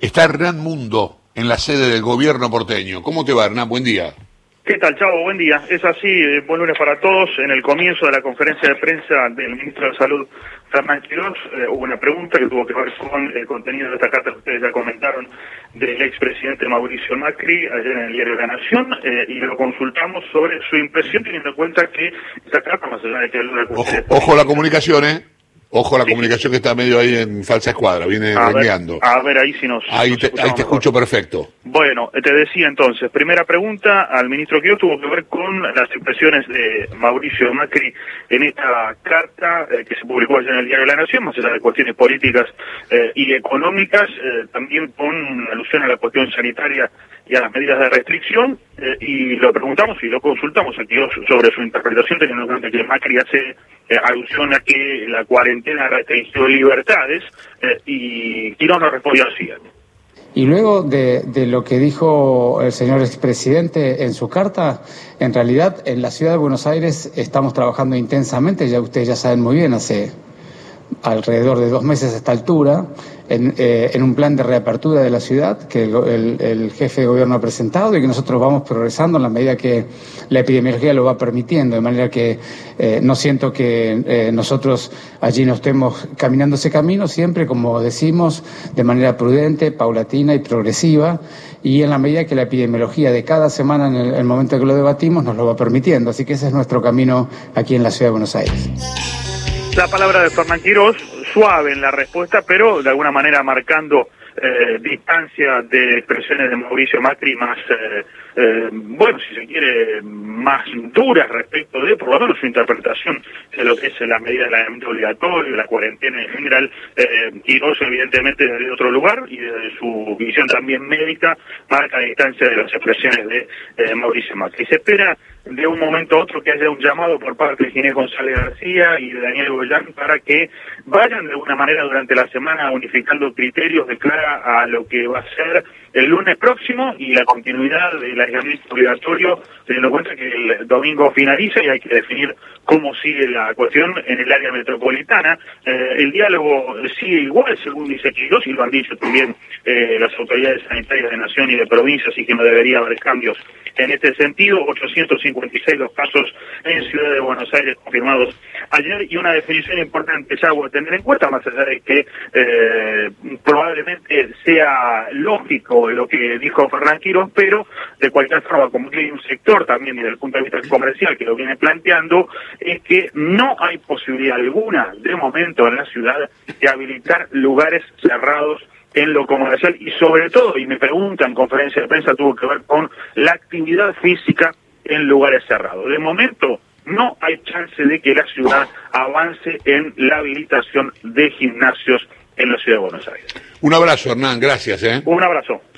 Está Hernán Mundo en la sede del gobierno porteño. ¿Cómo te va, Hernán? Buen día. ¿Qué tal, Chavo? Buen día. Es así, eh, buen lunes para todos. En el comienzo de la conferencia de prensa del ministro de Salud, Fernán Quirós, eh, hubo una pregunta que tuvo que ver con el contenido de esta carta que ustedes ya comentaron del expresidente Mauricio Macri ayer en el diario La Nación eh, y lo consultamos sobre su impresión teniendo en cuenta que esta carta, más allá de que Ojo, ojo la comunicación, ¿eh? Ojo la comunicación que está medio ahí en falsa escuadra, viene a a ver, ahí si nos. Ahí te, ahí te escucho perfecto. Bueno, te decía entonces, primera pregunta al ministro Quio tuvo que ver con las impresiones de Mauricio Macri en esta carta eh, que se publicó ayer en el Diario de la Nación, más allá de cuestiones políticas eh, y económicas, eh, también con alusión a la cuestión sanitaria y a las medidas de restricción, y lo preguntamos y lo consultamos aquí sobre su interpretación, teniendo en cuenta que Macri hace alusión a que la cuarentena restringió libertades, y Quirón nos respondió así. Y luego de, de, lo que dijo el señor expresidente en su carta, en realidad en la ciudad de Buenos Aires estamos trabajando intensamente, ya ustedes ya saben muy bien, hace alrededor de dos meses a esta altura, en, eh, en un plan de reapertura de la ciudad que el, el, jefe de gobierno ha presentado y que nosotros vamos progresando en la medida que la epidemiología lo va permitiendo, de manera que eh, no siento que eh, nosotros allí no estemos caminando ese camino, siempre, como decimos, de manera prudente, paulatina y progresiva, y en la medida que la epidemiología de cada semana, en el, el momento que lo debatimos, nos lo va permitiendo. Así que ese es nuestro camino aquí en la ciudad de Buenos Aires. La palabra de Fernán Quirós, suave en la respuesta, pero de alguna manera marcando eh, distancia de expresiones de Mauricio Macri más, eh, eh, bueno, si se quiere, más duras respecto de, por lo menos, su interpretación de lo que es la medida del aislamiento obligatorio, la cuarentena en general, eh, Quirós evidentemente desde otro lugar y desde su visión también médica marca distancia de las expresiones de eh, Mauricio Macri. Se espera de un momento a otro que haya un llamado por parte de Ginés González García y de Daniel Goyán para que vayan de alguna manera durante la semana unificando criterios de cara a lo que va a ser el lunes próximo y la continuidad del aislamiento obligatorio, teniendo en cuenta que el domingo finaliza y hay que definir cómo sigue la cuestión en el área metropolitana. Eh, el diálogo sigue igual, según dice Quirós, y lo han dicho también eh, las autoridades sanitarias de nación y de provincia, así que no debería haber cambios en este sentido. 856 los casos en Ciudad de Buenos Aires confirmados ayer y una definición importante, ya a tener en cuenta, más allá de que eh, probablemente sea lógico lo que dijo Fernán Quirós, pero de cualquier forma, como que hay un sector también desde el punto de vista comercial que lo viene planteando, es que no hay posibilidad alguna de momento en la ciudad de habilitar lugares cerrados en lo comercial y sobre todo, y me preguntan en conferencia de prensa, tuvo que ver con la actividad física en lugares cerrados. De momento, no hay chance de que la ciudad avance en la habilitación de gimnasios en la ciudad de Buenos Aires. Un abrazo, Hernán, gracias. ¿eh? Un abrazo.